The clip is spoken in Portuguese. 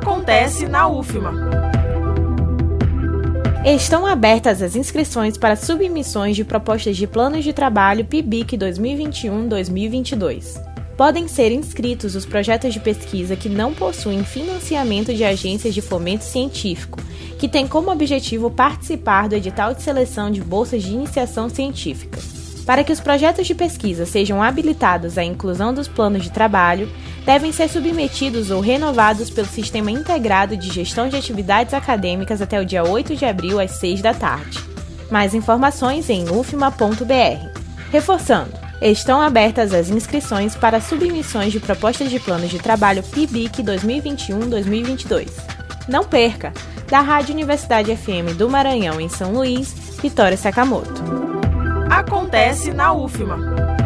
Acontece na UFMA. Estão abertas as inscrições para submissões de propostas de planos de trabalho PIBIC 2021-2022. Podem ser inscritos os projetos de pesquisa que não possuem financiamento de agências de fomento científico, que têm como objetivo participar do edital de seleção de bolsas de iniciação científica. Para que os projetos de pesquisa sejam habilitados à inclusão dos planos de trabalho, devem ser submetidos ou renovados pelo Sistema Integrado de Gestão de Atividades Acadêmicas até o dia 8 de abril às 6 da tarde. Mais informações em ufma.br. Reforçando, estão abertas as inscrições para submissões de propostas de planos de trabalho PIBIC 2021-2022. Não perca! Da Rádio Universidade FM do Maranhão em São Luís, Vitória Sakamoto. Acontece na UFMA.